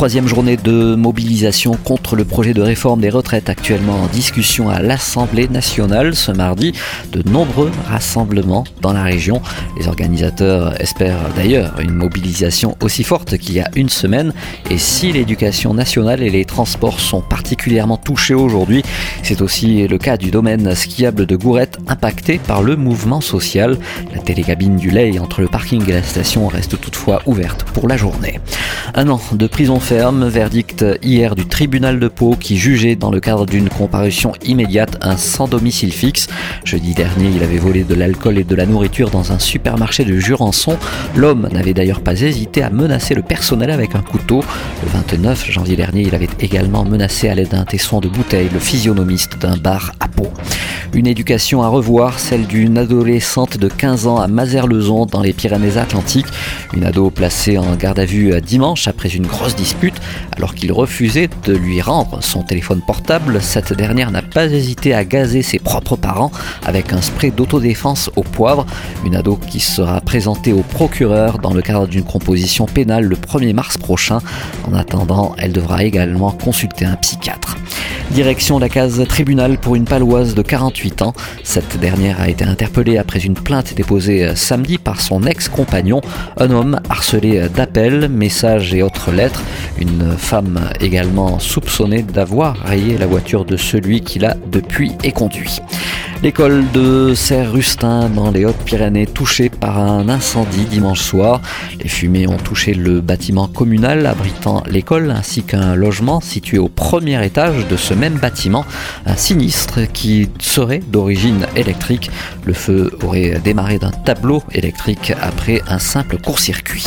Troisième journée de mobilisation contre le projet de réforme des retraites actuellement en discussion à l'Assemblée nationale ce mardi. De nombreux rassemblements dans la région. Les organisateurs espèrent d'ailleurs une mobilisation aussi forte qu'il y a une semaine. Et si l'éducation nationale et les transports sont particulièrement touchés aujourd'hui, c'est aussi le cas du domaine skiable de Gourette impacté par le mouvement social. La télécabine du Lay entre le parking et la station reste toutefois ouverte pour la journée. Un an de prison ferme, verdict hier du tribunal de Pau qui jugeait dans le cadre d'une comparution immédiate un sans domicile fixe. Jeudi dernier, il avait volé de l'alcool et de la nourriture dans un supermarché de Jurançon. L'homme n'avait d'ailleurs pas hésité à menacer le personnel avec un couteau. Le 29 janvier dernier, il avait également menacé à l'aide d'un tesson de bouteille le physionomiste d'un bar à Pau. Une éducation à revoir, celle d'une adolescente de 15 ans à Mazerlezon dans les Pyrénées-Atlantiques. Une ado placée en garde à vue dimanche après une grosse dispute. Alors qu'il refusait de lui rendre son téléphone portable, cette dernière n'a pas hésité à gazer ses propres parents avec un spray d'autodéfense au poivre. Une ado qui sera présentée au procureur dans le cadre d'une composition pénale le 1er mars prochain. En attendant, elle devra également consulter un psychiatre. Direction la case tribunal pour une paloise de 48 ans. Cette dernière a été interpellée après une plainte déposée samedi par son ex-compagnon, un homme harcelé d'appels, messages et autres lettres. Une femme également soupçonnée d'avoir rayé la voiture de celui qui l'a depuis éconduit. L'école de Serre-Rustin dans les Hautes-Pyrénées touchée par un incendie dimanche soir. Les fumées ont touché le bâtiment communal abritant l'école ainsi qu'un logement situé au premier étage de ce même bâtiment. Un sinistre qui serait d'origine électrique. Le feu aurait démarré d'un tableau électrique après un simple court-circuit.